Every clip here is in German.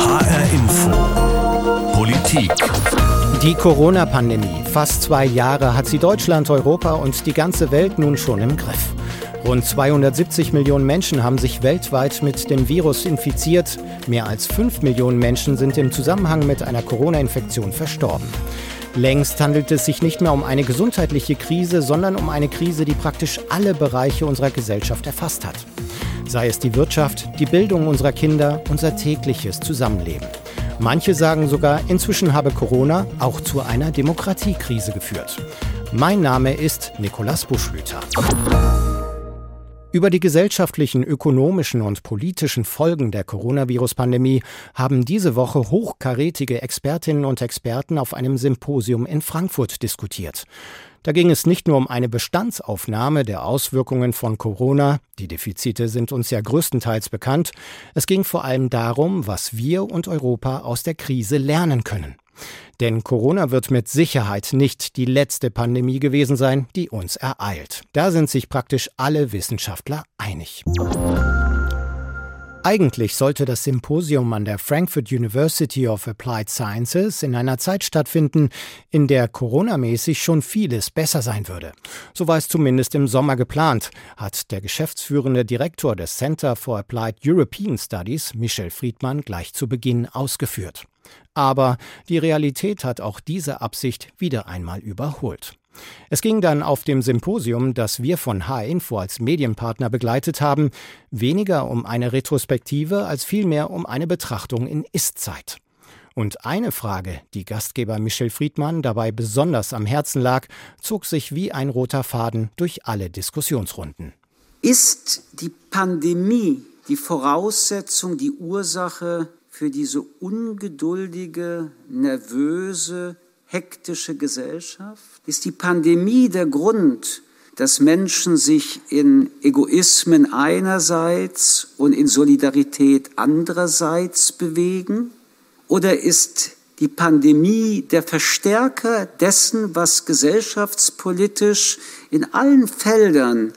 HR Info. Politik. Die Corona-Pandemie. Fast zwei Jahre hat sie Deutschland, Europa und die ganze Welt nun schon im Griff. Rund 270 Millionen Menschen haben sich weltweit mit dem Virus infiziert. Mehr als 5 Millionen Menschen sind im Zusammenhang mit einer Corona-Infektion verstorben. Längst handelt es sich nicht mehr um eine gesundheitliche Krise, sondern um eine Krise, die praktisch alle Bereiche unserer Gesellschaft erfasst hat. Sei es die Wirtschaft, die Bildung unserer Kinder, unser tägliches Zusammenleben. Manche sagen sogar, inzwischen habe Corona auch zu einer Demokratiekrise geführt. Mein Name ist Nikolaus Buschlüter. Über die gesellschaftlichen, ökonomischen und politischen Folgen der Coronavirus-Pandemie haben diese Woche hochkarätige Expertinnen und Experten auf einem Symposium in Frankfurt diskutiert. Da ging es nicht nur um eine Bestandsaufnahme der Auswirkungen von Corona, die Defizite sind uns ja größtenteils bekannt, es ging vor allem darum, was wir und Europa aus der Krise lernen können. Denn Corona wird mit Sicherheit nicht die letzte Pandemie gewesen sein, die uns ereilt. Da sind sich praktisch alle Wissenschaftler einig. Eigentlich sollte das Symposium an der Frankfurt University of Applied Sciences in einer Zeit stattfinden, in der coronamäßig schon vieles besser sein würde. So war es zumindest im Sommer geplant, hat der geschäftsführende Direktor des Center for Applied European Studies, Michel Friedmann, gleich zu Beginn ausgeführt. Aber die Realität hat auch diese Absicht wieder einmal überholt. Es ging dann auf dem Symposium, das wir von H-Info als Medienpartner begleitet haben, weniger um eine Retrospektive als vielmehr um eine Betrachtung in Ist-Zeit. Und eine Frage, die Gastgeber Michel Friedmann dabei besonders am Herzen lag, zog sich wie ein roter Faden durch alle Diskussionsrunden. Ist die Pandemie die Voraussetzung, die Ursache für diese ungeduldige, nervöse, hektische Gesellschaft? Ist die Pandemie der Grund, dass Menschen sich in Egoismen einerseits und in Solidarität andererseits bewegen? Oder ist die Pandemie der Verstärker dessen, was gesellschaftspolitisch in allen Feldern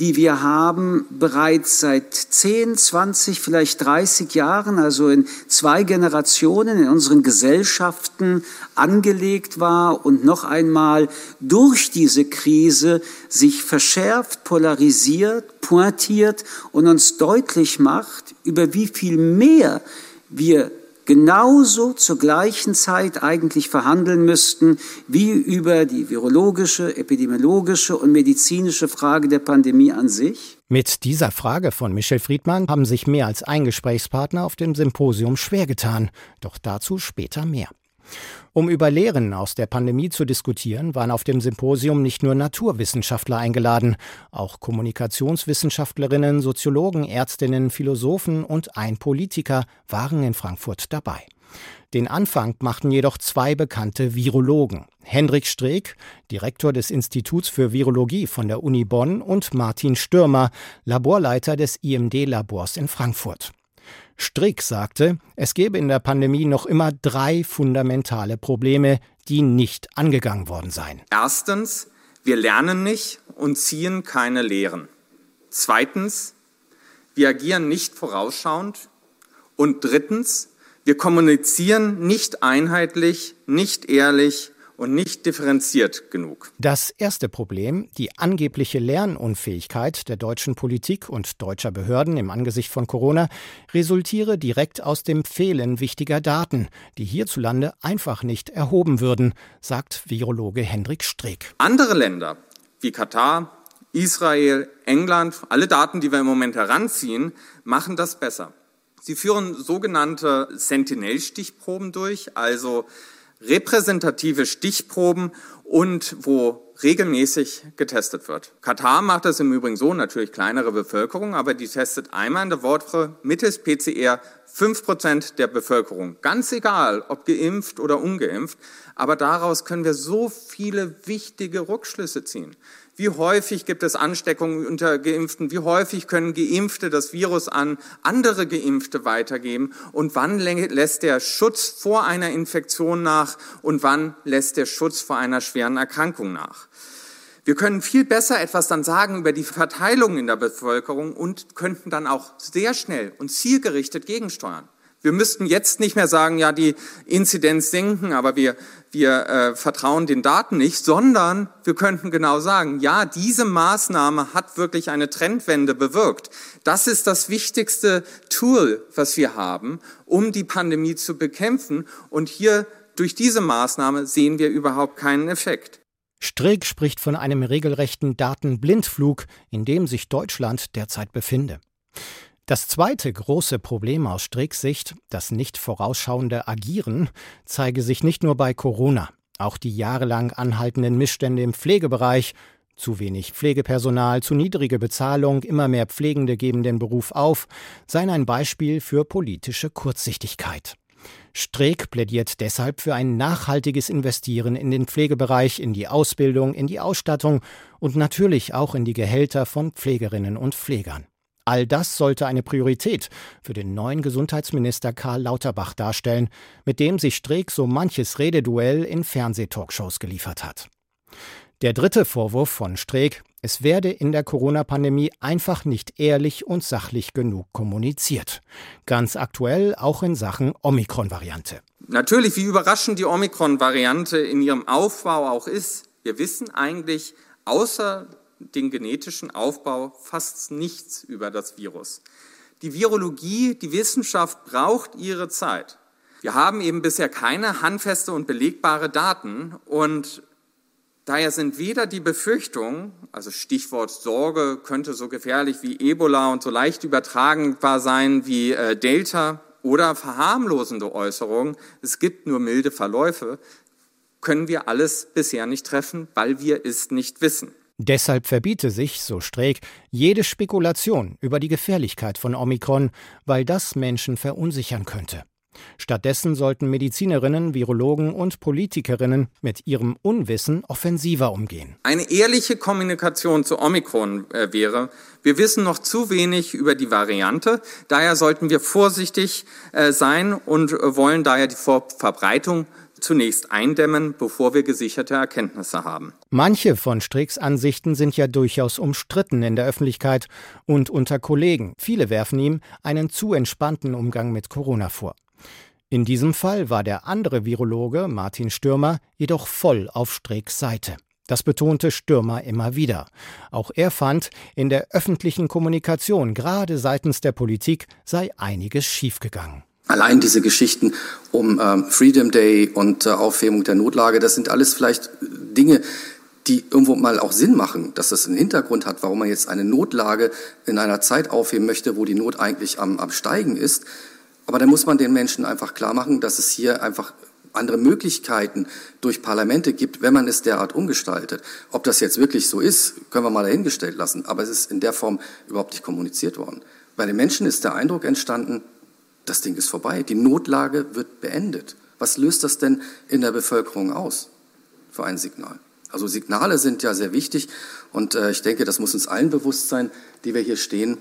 die wir haben, bereits seit 10, 20, vielleicht 30 Jahren, also in zwei Generationen in unseren Gesellschaften angelegt war und noch einmal durch diese Krise sich verschärft, polarisiert, pointiert und uns deutlich macht, über wie viel mehr wir genauso zur gleichen Zeit eigentlich verhandeln müssten wie über die virologische, epidemiologische und medizinische Frage der Pandemie an sich? Mit dieser Frage von Michel Friedmann haben sich mehr als ein Gesprächspartner auf dem Symposium schwer getan. Doch dazu später mehr. Um über Lehren aus der Pandemie zu diskutieren, waren auf dem Symposium nicht nur Naturwissenschaftler eingeladen, auch Kommunikationswissenschaftlerinnen, Soziologen, Ärztinnen, Philosophen und ein Politiker waren in Frankfurt dabei. Den Anfang machten jedoch zwei bekannte Virologen. Hendrik Streeck, Direktor des Instituts für Virologie von der Uni Bonn und Martin Stürmer, Laborleiter des IMD-Labors in Frankfurt. Strick sagte, es gebe in der Pandemie noch immer drei fundamentale Probleme, die nicht angegangen worden seien. Erstens, wir lernen nicht und ziehen keine Lehren. Zweitens, wir agieren nicht vorausschauend. Und drittens, wir kommunizieren nicht einheitlich, nicht ehrlich und nicht differenziert genug. Das erste Problem, die angebliche Lernunfähigkeit der deutschen Politik und deutscher Behörden im Angesicht von Corona, resultiere direkt aus dem Fehlen wichtiger Daten, die hierzulande einfach nicht erhoben würden, sagt Virologe Hendrik Streeck. Andere Länder wie Katar, Israel, England, alle Daten, die wir im Moment heranziehen, machen das besser. Sie führen sogenannte Sentinel-Stichproben durch, also repräsentative Stichproben und wo regelmäßig getestet wird. Katar macht das im Übrigen so, natürlich kleinere Bevölkerung, aber die testet einmal in der Woche mittels PCR fünf Prozent der Bevölkerung. Ganz egal, ob geimpft oder ungeimpft. Aber daraus können wir so viele wichtige Rückschlüsse ziehen. Wie häufig gibt es Ansteckungen unter Geimpften? Wie häufig können Geimpfte das Virus an andere Geimpfte weitergeben? Und wann lässt der Schutz vor einer Infektion nach? Und wann lässt der Schutz vor einer schweren Erkrankung nach? Wir können viel besser etwas dann sagen über die Verteilung in der Bevölkerung und könnten dann auch sehr schnell und zielgerichtet gegensteuern. Wir müssten jetzt nicht mehr sagen, ja, die Inzidenz senken, aber wir, wir äh, vertrauen den Daten nicht, sondern wir könnten genau sagen, ja, diese Maßnahme hat wirklich eine Trendwende bewirkt. Das ist das wichtigste Tool, was wir haben, um die Pandemie zu bekämpfen. Und hier durch diese Maßnahme sehen wir überhaupt keinen Effekt. Streeck spricht von einem regelrechten Datenblindflug, in dem sich Deutschland derzeit befinde. Das zweite große Problem aus Streecks Sicht, das nicht vorausschauende Agieren, zeige sich nicht nur bei Corona. Auch die jahrelang anhaltenden Missstände im Pflegebereich, zu wenig Pflegepersonal, zu niedrige Bezahlung, immer mehr Pflegende geben den Beruf auf, seien ein Beispiel für politische Kurzsichtigkeit. Streeck plädiert deshalb für ein nachhaltiges Investieren in den Pflegebereich, in die Ausbildung, in die Ausstattung und natürlich auch in die Gehälter von Pflegerinnen und Pflegern. All das sollte eine Priorität für den neuen Gesundheitsminister Karl Lauterbach darstellen, mit dem sich Streeck so manches Rededuell in Fernsehtalkshows geliefert hat. Der dritte Vorwurf von Streeck, es werde in der Corona-Pandemie einfach nicht ehrlich und sachlich genug kommuniziert. Ganz aktuell auch in Sachen Omikron-Variante. Natürlich, wie überraschend die Omikron-Variante in ihrem Aufbau auch ist. Wir wissen eigentlich, außer den genetischen Aufbau fast nichts über das Virus. Die Virologie, die Wissenschaft braucht ihre Zeit. Wir haben eben bisher keine handfeste und belegbare Daten und daher sind weder die Befürchtungen, also Stichwort Sorge, könnte so gefährlich wie Ebola und so leicht übertragbar sein wie äh, Delta oder verharmlosende Äußerungen, es gibt nur milde Verläufe, können wir alles bisher nicht treffen, weil wir es nicht wissen. Deshalb verbiete sich, so Streeck, jede Spekulation über die Gefährlichkeit von Omikron, weil das Menschen verunsichern könnte. Stattdessen sollten Medizinerinnen, Virologen und Politikerinnen mit ihrem Unwissen offensiver umgehen. Eine ehrliche Kommunikation zu Omikron äh, wäre, wir wissen noch zu wenig über die Variante, daher sollten wir vorsichtig äh, sein und äh, wollen daher die Ver Verbreitung zunächst eindämmen, bevor wir gesicherte Erkenntnisse haben. Manche von Stricks Ansichten sind ja durchaus umstritten in der Öffentlichkeit und unter Kollegen. Viele werfen ihm einen zu entspannten Umgang mit Corona vor. In diesem Fall war der andere Virologe, Martin Stürmer, jedoch voll auf Stricks Seite. Das betonte Stürmer immer wieder. Auch er fand, in der öffentlichen Kommunikation, gerade seitens der Politik, sei einiges schiefgegangen. Allein diese Geschichten um ähm, Freedom Day und äh, Aufhebung der Notlage, das sind alles vielleicht Dinge, die irgendwo mal auch Sinn machen, dass das einen Hintergrund hat, warum man jetzt eine Notlage in einer Zeit aufheben möchte, wo die Not eigentlich am, am Steigen ist. Aber da muss man den Menschen einfach klar machen, dass es hier einfach andere Möglichkeiten durch Parlamente gibt, wenn man es derart umgestaltet. Ob das jetzt wirklich so ist, können wir mal dahingestellt lassen. Aber es ist in der Form überhaupt nicht kommuniziert worden. Bei den Menschen ist der Eindruck entstanden, das Ding ist vorbei. Die Notlage wird beendet. Was löst das denn in der Bevölkerung aus für ein Signal? Also Signale sind ja sehr wichtig und äh, ich denke, das muss uns allen bewusst sein, die wir hier stehen.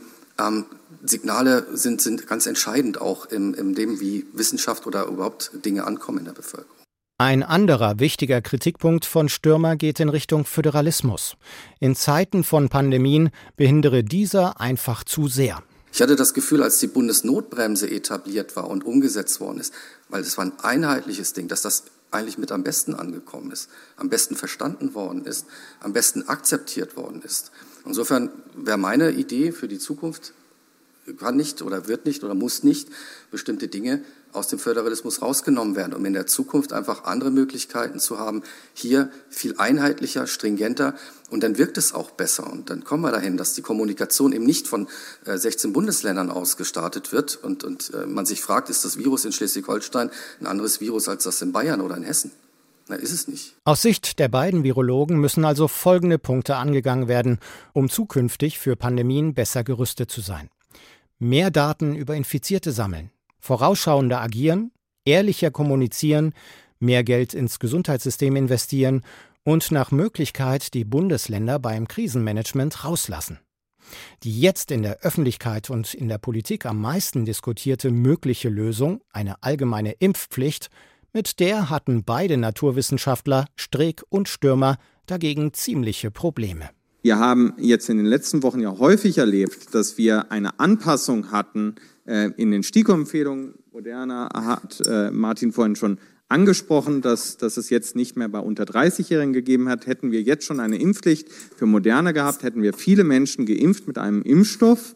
Signale sind, sind ganz entscheidend auch in, in dem, wie Wissenschaft oder überhaupt Dinge ankommen in der Bevölkerung. Ein anderer wichtiger Kritikpunkt von Stürmer geht in Richtung Föderalismus. In Zeiten von Pandemien behindere dieser einfach zu sehr. Ich hatte das Gefühl, als die Bundesnotbremse etabliert war und umgesetzt worden ist, weil es war ein einheitliches Ding, dass das eigentlich mit am besten angekommen ist, am besten verstanden worden ist, am besten akzeptiert worden ist. Insofern wäre meine Idee für die Zukunft, kann nicht oder wird nicht oder muss nicht bestimmte Dinge aus dem Föderalismus rausgenommen werden, um in der Zukunft einfach andere Möglichkeiten zu haben, hier viel einheitlicher, stringenter und dann wirkt es auch besser und dann kommen wir dahin, dass die Kommunikation eben nicht von 16 äh, Bundesländern aus gestartet wird und, und äh, man sich fragt, ist das Virus in Schleswig-Holstein ein anderes Virus als das in Bayern oder in Hessen? Na, ist es nicht. Aus Sicht der beiden Virologen müssen also folgende Punkte angegangen werden, um zukünftig für Pandemien besser gerüstet zu sein. Mehr Daten über Infizierte sammeln, vorausschauender agieren, ehrlicher kommunizieren, mehr Geld ins Gesundheitssystem investieren und nach Möglichkeit die Bundesländer beim Krisenmanagement rauslassen. Die jetzt in der Öffentlichkeit und in der Politik am meisten diskutierte mögliche Lösung, eine allgemeine Impfpflicht, mit der hatten beide Naturwissenschaftler, Streeck und Stürmer, dagegen ziemliche Probleme. Wir haben jetzt in den letzten Wochen ja häufig erlebt, dass wir eine Anpassung hatten äh, in den STIKO-Empfehlungen Moderna hat äh, Martin vorhin schon angesprochen, dass, dass es jetzt nicht mehr bei unter 30-Jährigen gegeben hat. Hätten wir jetzt schon eine Impfpflicht für Moderne gehabt, hätten wir viele Menschen geimpft mit einem Impfstoff,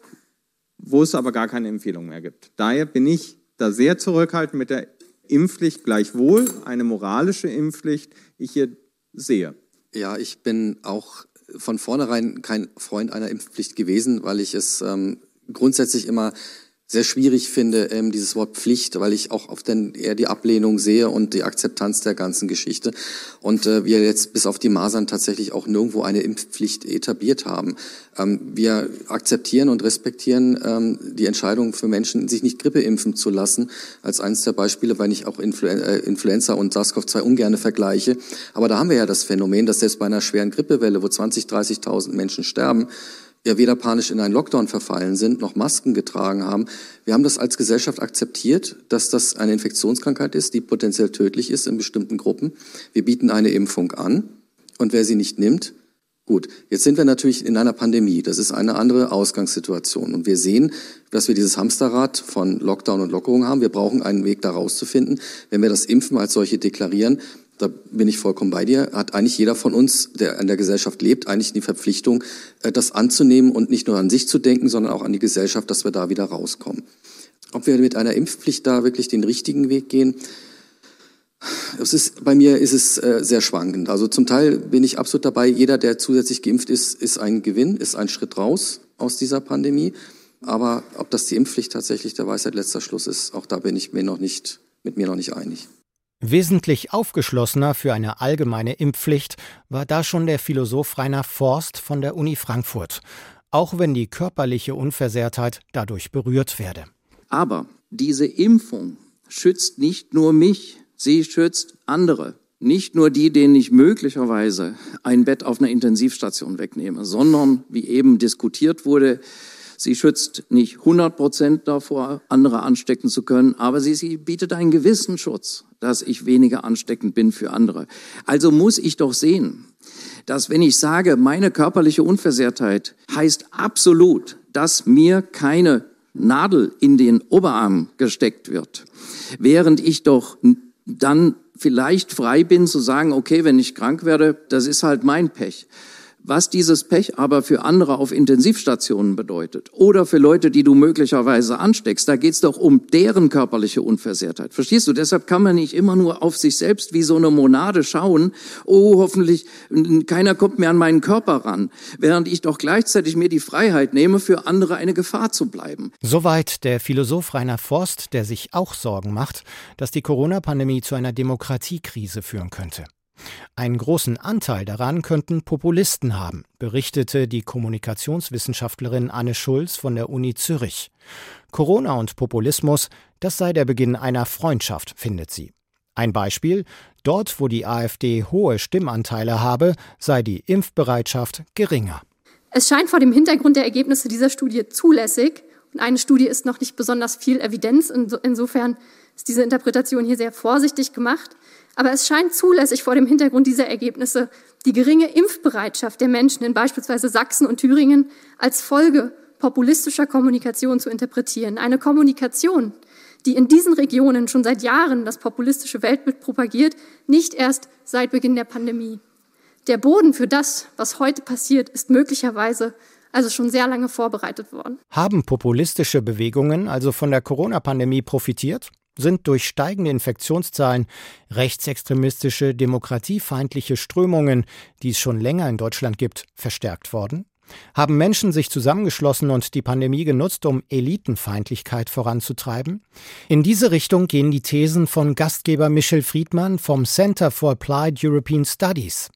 wo es aber gar keine Empfehlung mehr gibt. Daher bin ich da sehr zurückhaltend mit der Impfpflicht, gleichwohl eine moralische Impfpflicht, ich hier sehe. Ja, ich bin auch von vornherein kein Freund einer Impfpflicht gewesen, weil ich es ähm, grundsätzlich immer sehr schwierig finde, ähm, dieses Wort Pflicht, weil ich auch auf den, eher die Ablehnung sehe und die Akzeptanz der ganzen Geschichte. Und äh, wir jetzt bis auf die Masern tatsächlich auch nirgendwo eine Impfpflicht etabliert haben. Ähm, wir akzeptieren und respektieren ähm, die Entscheidung für Menschen, sich nicht Grippe impfen zu lassen, als eines der Beispiele, weil ich auch Influen äh, Influenza und SARS-CoV-2 ungerne vergleiche. Aber da haben wir ja das Phänomen, dass selbst bei einer schweren Grippewelle, wo 20, 30.000 Menschen sterben, ja weder panisch in einen Lockdown verfallen sind, noch Masken getragen haben. Wir haben das als Gesellschaft akzeptiert, dass das eine Infektionskrankheit ist, die potenziell tödlich ist in bestimmten Gruppen. Wir bieten eine Impfung an und wer sie nicht nimmt, Gut, jetzt sind wir natürlich in einer Pandemie. Das ist eine andere Ausgangssituation. Und wir sehen, dass wir dieses Hamsterrad von Lockdown und Lockerung haben. Wir brauchen einen Weg da rauszufinden. Wenn wir das Impfen als solche deklarieren, da bin ich vollkommen bei dir, hat eigentlich jeder von uns, der in der Gesellschaft lebt, eigentlich die Verpflichtung, äh, das anzunehmen und nicht nur an sich zu denken, sondern auch an die Gesellschaft, dass wir da wieder rauskommen. Ob wir mit einer Impfpflicht da wirklich den richtigen Weg gehen, es ist, bei mir ist es äh, sehr schwankend. Also zum Teil bin ich absolut dabei, jeder, der zusätzlich geimpft ist, ist ein Gewinn, ist ein Schritt raus aus dieser Pandemie. Aber ob das die Impfpflicht tatsächlich der Weisheit letzter Schluss ist, auch da bin ich mir noch nicht, mit mir noch nicht einig. Wesentlich aufgeschlossener für eine allgemeine Impfpflicht war da schon der Philosoph Rainer Forst von der Uni Frankfurt, auch wenn die körperliche Unversehrtheit dadurch berührt werde. Aber diese Impfung schützt nicht nur mich, sie schützt andere. Nicht nur die, denen ich möglicherweise ein Bett auf einer Intensivstation wegnehme, sondern, wie eben diskutiert wurde, Sie schützt nicht 100 Prozent davor, andere anstecken zu können, aber sie, sie bietet einen gewissen Schutz, dass ich weniger ansteckend bin für andere. Also muss ich doch sehen, dass wenn ich sage, meine körperliche Unversehrtheit heißt absolut, dass mir keine Nadel in den Oberarm gesteckt wird, während ich doch dann vielleicht frei bin zu sagen, okay, wenn ich krank werde, das ist halt mein Pech. Was dieses Pech aber für andere auf Intensivstationen bedeutet oder für Leute, die du möglicherweise ansteckst, da geht's doch um deren körperliche Unversehrtheit. Verstehst du? Deshalb kann man nicht immer nur auf sich selbst wie so eine Monade schauen, oh, hoffentlich keiner kommt mir an meinen Körper ran, während ich doch gleichzeitig mir die Freiheit nehme, für andere eine Gefahr zu bleiben. Soweit der Philosoph Rainer Forst, der sich auch Sorgen macht, dass die Corona-Pandemie zu einer Demokratiekrise führen könnte. Einen großen Anteil daran könnten Populisten haben, berichtete die Kommunikationswissenschaftlerin Anne Schulz von der Uni Zürich. Corona und Populismus, das sei der Beginn einer Freundschaft, findet sie. Ein Beispiel, dort wo die AfD hohe Stimmanteile habe, sei die Impfbereitschaft geringer. Es scheint vor dem Hintergrund der Ergebnisse dieser Studie zulässig, und eine Studie ist noch nicht besonders viel Evidenz, insofern ist diese Interpretation hier sehr vorsichtig gemacht, aber es scheint zulässig vor dem Hintergrund dieser Ergebnisse, die geringe Impfbereitschaft der Menschen in beispielsweise Sachsen und Thüringen als Folge populistischer Kommunikation zu interpretieren. Eine Kommunikation, die in diesen Regionen schon seit Jahren das populistische Weltbild propagiert, nicht erst seit Beginn der Pandemie. Der Boden für das, was heute passiert, ist möglicherweise also schon sehr lange vorbereitet worden. Haben populistische Bewegungen also von der Corona-Pandemie profitiert? Sind durch steigende Infektionszahlen rechtsextremistische, demokratiefeindliche Strömungen, die es schon länger in Deutschland gibt, verstärkt worden? Haben Menschen sich zusammengeschlossen und die Pandemie genutzt, um Elitenfeindlichkeit voranzutreiben? In diese Richtung gehen die Thesen von Gastgeber Michel Friedmann vom Center for Applied European Studies.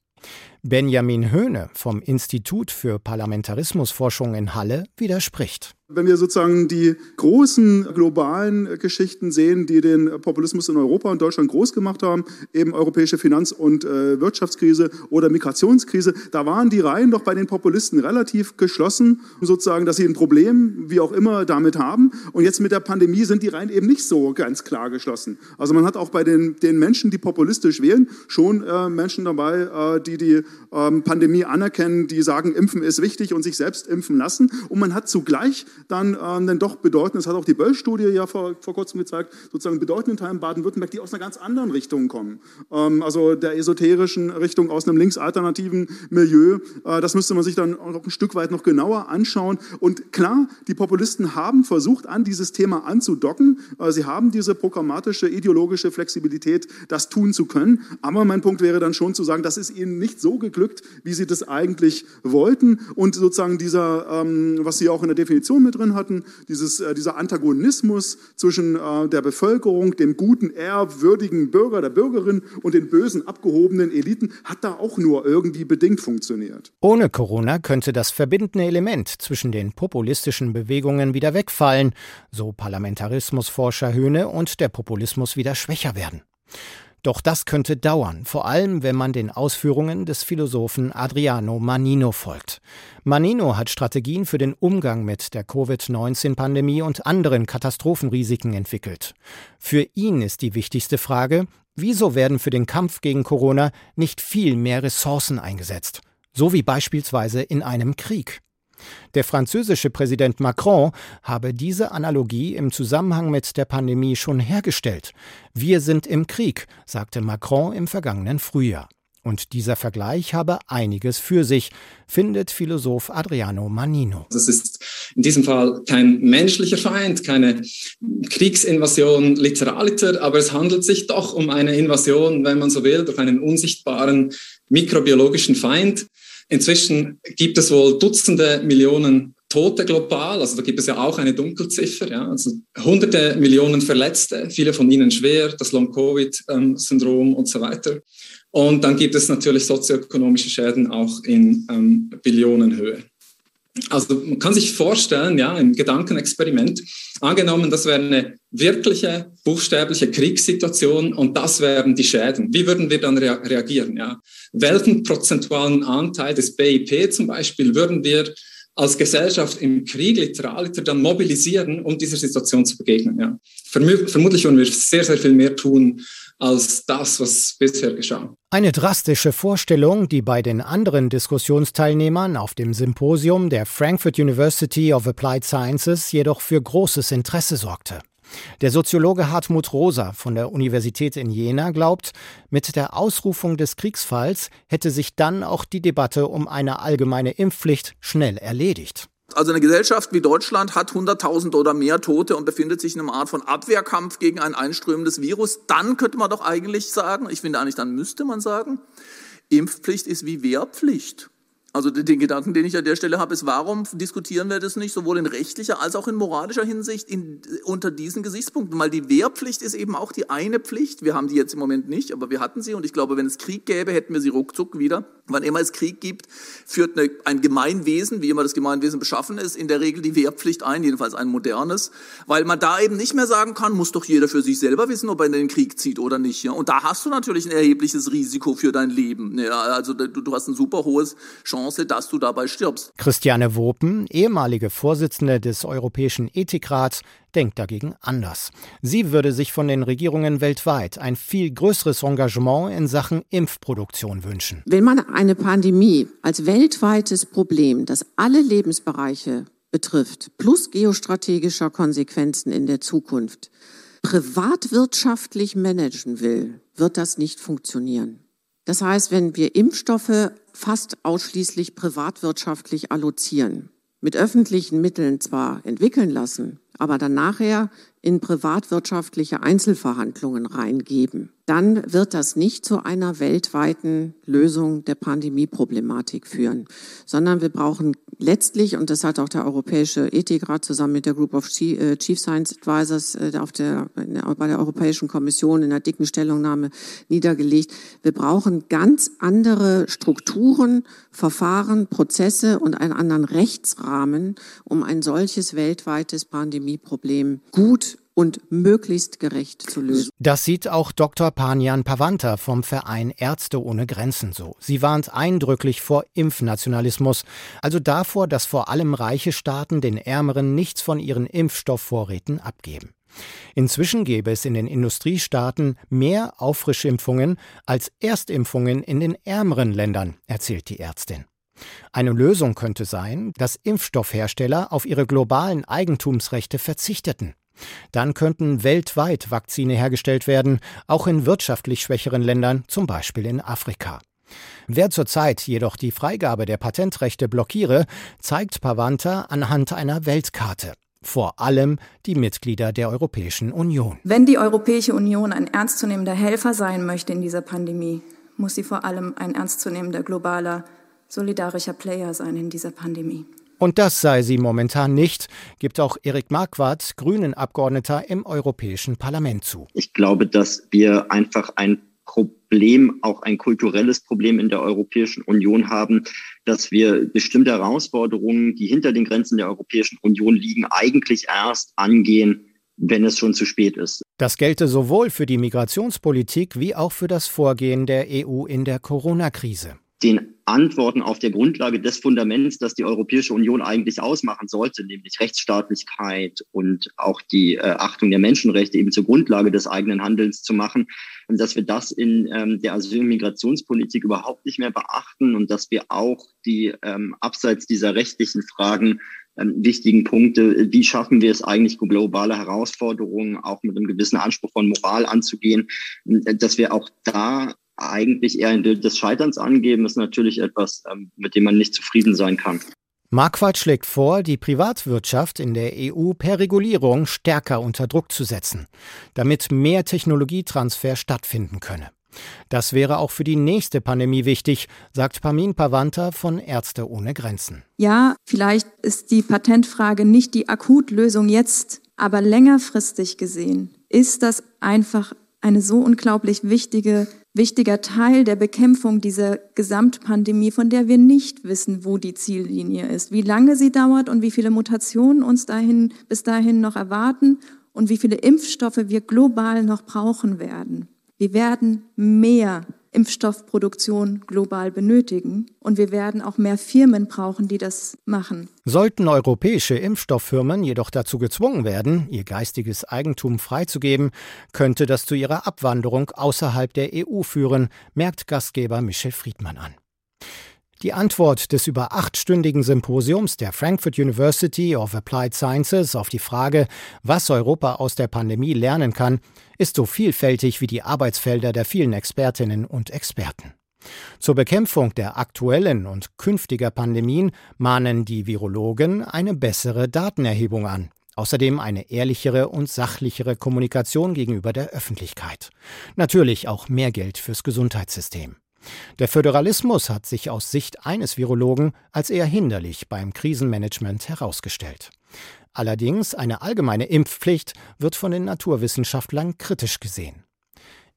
Benjamin Höhne vom Institut für Parlamentarismusforschung in Halle widerspricht. Wenn wir sozusagen die großen globalen Geschichten sehen, die den Populismus in Europa und Deutschland groß gemacht haben, eben europäische Finanz- und äh, Wirtschaftskrise oder Migrationskrise, da waren die Reihen doch bei den Populisten relativ geschlossen, sozusagen, dass sie ein Problem, wie auch immer, damit haben. Und jetzt mit der Pandemie sind die Reihen eben nicht so ganz klar geschlossen. Also man hat auch bei den, den Menschen, die populistisch wählen, schon äh, Menschen dabei, äh, die die ähm, Pandemie anerkennen, die sagen, Impfen ist wichtig und sich selbst impfen lassen. Und man hat zugleich dann, ähm, dann doch bedeutend, das hat auch die Böll-Studie ja vor, vor kurzem gezeigt, sozusagen bedeutenden Teilen Baden-Württemberg, die aus einer ganz anderen Richtung kommen. Ähm, also der esoterischen Richtung, aus einem linksalternativen Milieu. Äh, das müsste man sich dann auch ein Stück weit noch genauer anschauen. Und klar, die Populisten haben versucht, an dieses Thema anzudocken. Äh, sie haben diese programmatische, ideologische Flexibilität, das tun zu können. Aber mein Punkt wäre dann schon zu sagen, das ist ihnen nicht so geglückt, wie sie das eigentlich wollten. Und sozusagen dieser, ähm, was sie auch in der Definition mit drin hatten, dieses, äh, dieser Antagonismus zwischen äh, der Bevölkerung, dem guten, ehrwürdigen Bürger, der Bürgerin und den bösen, abgehobenen Eliten, hat da auch nur irgendwie bedingt funktioniert. Ohne Corona könnte das verbindende Element zwischen den populistischen Bewegungen wieder wegfallen, so Parlamentarismusforscher Höhne, und der Populismus wieder schwächer werden. Doch das könnte dauern, vor allem wenn man den Ausführungen des Philosophen Adriano Manino folgt. Manino hat Strategien für den Umgang mit der Covid-19-Pandemie und anderen Katastrophenrisiken entwickelt. Für ihn ist die wichtigste Frage, wieso werden für den Kampf gegen Corona nicht viel mehr Ressourcen eingesetzt, so wie beispielsweise in einem Krieg. Der französische Präsident Macron habe diese Analogie im Zusammenhang mit der Pandemie schon hergestellt. Wir sind im Krieg, sagte Macron im vergangenen Frühjahr. Und dieser Vergleich habe einiges für sich, findet Philosoph Adriano Manino. Das ist in diesem Fall kein menschlicher Feind, keine Kriegsinvasion literaliter, aber es handelt sich doch um eine Invasion, wenn man so will, durch einen unsichtbaren mikrobiologischen Feind. Inzwischen gibt es wohl Dutzende Millionen Tote global, also da gibt es ja auch eine Dunkelziffer, ja, also hunderte Millionen Verletzte, viele von ihnen schwer, das Long-Covid-Syndrom und so weiter. Und dann gibt es natürlich sozioökonomische Schäden auch in ähm, Billionenhöhe. Also man kann sich vorstellen, ja, im Gedankenexperiment, angenommen, das wäre eine wirkliche buchstäbliche Kriegssituation und das wären die Schäden. Wie würden wir dann rea reagieren? Ja? Welchen prozentualen Anteil des BIP zum Beispiel würden wir als Gesellschaft im Krieg literaliter dann mobilisieren, um dieser Situation zu begegnen? Ja? Vermutlich würden wir sehr, sehr viel mehr tun, als das, was bisher geschah. Eine drastische Vorstellung, die bei den anderen Diskussionsteilnehmern auf dem Symposium der Frankfurt University of Applied Sciences jedoch für großes Interesse sorgte. Der Soziologe Hartmut Rosa von der Universität in Jena glaubt, mit der Ausrufung des Kriegsfalls hätte sich dann auch die Debatte um eine allgemeine Impfpflicht schnell erledigt. Also eine Gesellschaft wie Deutschland hat 100.000 oder mehr Tote und befindet sich in einer Art von Abwehrkampf gegen ein einströmendes Virus. Dann könnte man doch eigentlich sagen, ich finde eigentlich, dann müsste man sagen, Impfpflicht ist wie Wehrpflicht. Also den Gedanken, den ich an der Stelle habe, ist, warum diskutieren wir das nicht sowohl in rechtlicher als auch in moralischer Hinsicht in, unter diesen Gesichtspunkten? Weil die Wehrpflicht ist eben auch die eine Pflicht. Wir haben die jetzt im Moment nicht, aber wir hatten sie und ich glaube, wenn es Krieg gäbe, hätten wir sie ruckzuck wieder. Wann immer es Krieg gibt, führt eine, ein Gemeinwesen, wie immer das Gemeinwesen beschaffen ist, in der Regel die Wehrpflicht ein, jedenfalls ein modernes, weil man da eben nicht mehr sagen kann, muss doch jeder für sich selber wissen, ob er in den Krieg zieht oder nicht. Ja? Und da hast du natürlich ein erhebliches Risiko für dein Leben. Ja? Also du, du hast ein super hohes Chance, Chance, dass du dabei stirbst. Christiane Wopen, ehemalige Vorsitzende des Europäischen Ethikrats, denkt dagegen anders. Sie würde sich von den Regierungen weltweit ein viel größeres Engagement in Sachen Impfproduktion wünschen. Wenn man eine Pandemie als weltweites Problem, das alle Lebensbereiche betrifft, plus geostrategischer Konsequenzen in der Zukunft, privatwirtschaftlich managen will, wird das nicht funktionieren. Das heißt, wenn wir Impfstoffe fast ausschließlich privatwirtschaftlich allozieren, mit öffentlichen Mitteln zwar entwickeln lassen, aber dann nachher in privatwirtschaftliche Einzelverhandlungen reingeben, dann wird das nicht zu einer weltweiten Lösung der Pandemieproblematik führen, sondern wir brauchen letztlich, und das hat auch der Europäische Ethikrat zusammen mit der Group of äh, Chief Science Advisors äh, auf der, bei der Europäischen Kommission in der dicken Stellungnahme niedergelegt, wir brauchen ganz andere Strukturen, Verfahren, Prozesse und einen anderen Rechtsrahmen, um ein solches weltweites Pandemieproblem gut und möglichst gerecht zu lösen. Das sieht auch Dr. Panjan Pavanta vom Verein Ärzte ohne Grenzen so. Sie warnt eindrücklich vor Impfnationalismus, also davor, dass vor allem reiche Staaten den Ärmeren nichts von ihren Impfstoffvorräten abgeben. Inzwischen gäbe es in den Industriestaaten mehr Auffrischimpfungen als Erstimpfungen in den ärmeren Ländern, erzählt die Ärztin. Eine Lösung könnte sein, dass Impfstoffhersteller auf ihre globalen Eigentumsrechte verzichteten. Dann könnten weltweit Vakzine hergestellt werden, auch in wirtschaftlich schwächeren Ländern, zum Beispiel in Afrika. Wer zurzeit jedoch die Freigabe der Patentrechte blockiere, zeigt Pavanta anhand einer Weltkarte. Vor allem die Mitglieder der Europäischen Union. Wenn die Europäische Union ein ernstzunehmender Helfer sein möchte in dieser Pandemie, muss sie vor allem ein ernstzunehmender globaler, solidarischer Player sein in dieser Pandemie. Und das sei sie momentan nicht, gibt auch Erik Marquardt, Grünen-Abgeordneter im Europäischen Parlament zu. Ich glaube, dass wir einfach ein Problem, auch ein kulturelles Problem in der Europäischen Union haben, dass wir bestimmte Herausforderungen, die hinter den Grenzen der Europäischen Union liegen, eigentlich erst angehen, wenn es schon zu spät ist. Das gelte sowohl für die Migrationspolitik wie auch für das Vorgehen der EU in der Corona-Krise den Antworten auf der Grundlage des Fundaments, das die Europäische Union eigentlich ausmachen sollte, nämlich Rechtsstaatlichkeit und auch die äh, Achtung der Menschenrechte eben zur Grundlage des eigenen Handelns zu machen, dass wir das in ähm, der Asyl- und Migrationspolitik überhaupt nicht mehr beachten und dass wir auch die ähm, abseits dieser rechtlichen Fragen ähm, wichtigen Punkte, wie schaffen wir es eigentlich, globale Herausforderungen auch mit einem gewissen Anspruch von Moral anzugehen, dass wir auch da eigentlich eher ein Bild des Scheiterns angeben, ist natürlich etwas, ähm, mit dem man nicht zufrieden sein kann. Marquardt schlägt vor, die Privatwirtschaft in der EU per Regulierung stärker unter Druck zu setzen, damit mehr Technologietransfer stattfinden könne. Das wäre auch für die nächste Pandemie wichtig, sagt Pamin Pavanta von Ärzte ohne Grenzen. Ja, vielleicht ist die Patentfrage nicht die Akutlösung jetzt, aber längerfristig gesehen ist das einfach eine so unglaublich wichtige wichtiger Teil der Bekämpfung dieser Gesamtpandemie, von der wir nicht wissen, wo die Ziellinie ist, wie lange sie dauert und wie viele Mutationen uns dahin, bis dahin noch erwarten und wie viele Impfstoffe wir global noch brauchen werden. Wir werden mehr Impfstoffproduktion global benötigen. Und wir werden auch mehr Firmen brauchen, die das machen. Sollten europäische Impfstofffirmen jedoch dazu gezwungen werden, ihr geistiges Eigentum freizugeben, könnte das zu ihrer Abwanderung außerhalb der EU führen, merkt Gastgeber Michel Friedmann an. Die Antwort des über achtstündigen Symposiums der Frankfurt University of Applied Sciences auf die Frage, was Europa aus der Pandemie lernen kann, ist so vielfältig wie die Arbeitsfelder der vielen Expertinnen und Experten. Zur Bekämpfung der aktuellen und künftiger Pandemien mahnen die Virologen eine bessere Datenerhebung an. Außerdem eine ehrlichere und sachlichere Kommunikation gegenüber der Öffentlichkeit. Natürlich auch mehr Geld fürs Gesundheitssystem. Der Föderalismus hat sich aus Sicht eines Virologen als eher hinderlich beim Krisenmanagement herausgestellt. Allerdings eine allgemeine Impfpflicht wird von den Naturwissenschaftlern kritisch gesehen.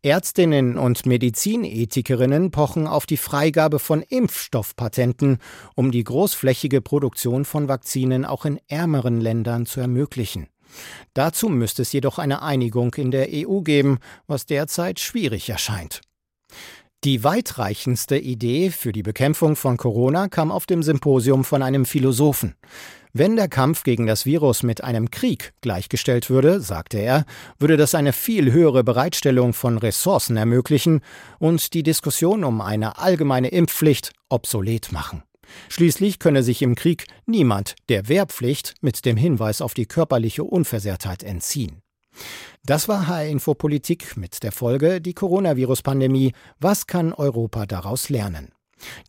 Ärztinnen und Medizinethikerinnen pochen auf die Freigabe von Impfstoffpatenten, um die großflächige Produktion von Vakzinen auch in ärmeren Ländern zu ermöglichen. Dazu müsste es jedoch eine Einigung in der EU geben, was derzeit schwierig erscheint. Die weitreichendste Idee für die Bekämpfung von Corona kam auf dem Symposium von einem Philosophen. Wenn der Kampf gegen das Virus mit einem Krieg gleichgestellt würde, sagte er, würde das eine viel höhere Bereitstellung von Ressourcen ermöglichen und die Diskussion um eine allgemeine Impfpflicht obsolet machen. Schließlich könne sich im Krieg niemand der Wehrpflicht mit dem Hinweis auf die körperliche Unversehrtheit entziehen. Das war HR Info Politik mit der Folge die Coronavirus-Pandemie. Was kann Europa daraus lernen?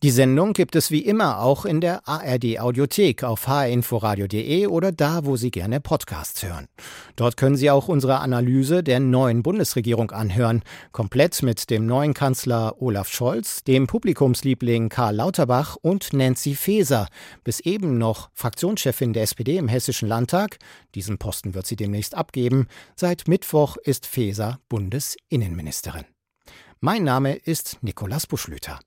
Die Sendung gibt es wie immer auch in der ARD Audiothek auf hrinforadio.de oder da, wo Sie gerne Podcasts hören. Dort können Sie auch unsere Analyse der neuen Bundesregierung anhören, komplett mit dem neuen Kanzler Olaf Scholz, dem Publikumsliebling Karl Lauterbach und Nancy Faeser, bis eben noch Fraktionschefin der SPD im Hessischen Landtag. Diesen Posten wird sie demnächst abgeben. Seit Mittwoch ist Faeser Bundesinnenministerin. Mein Name ist Nikolas Buschlüter.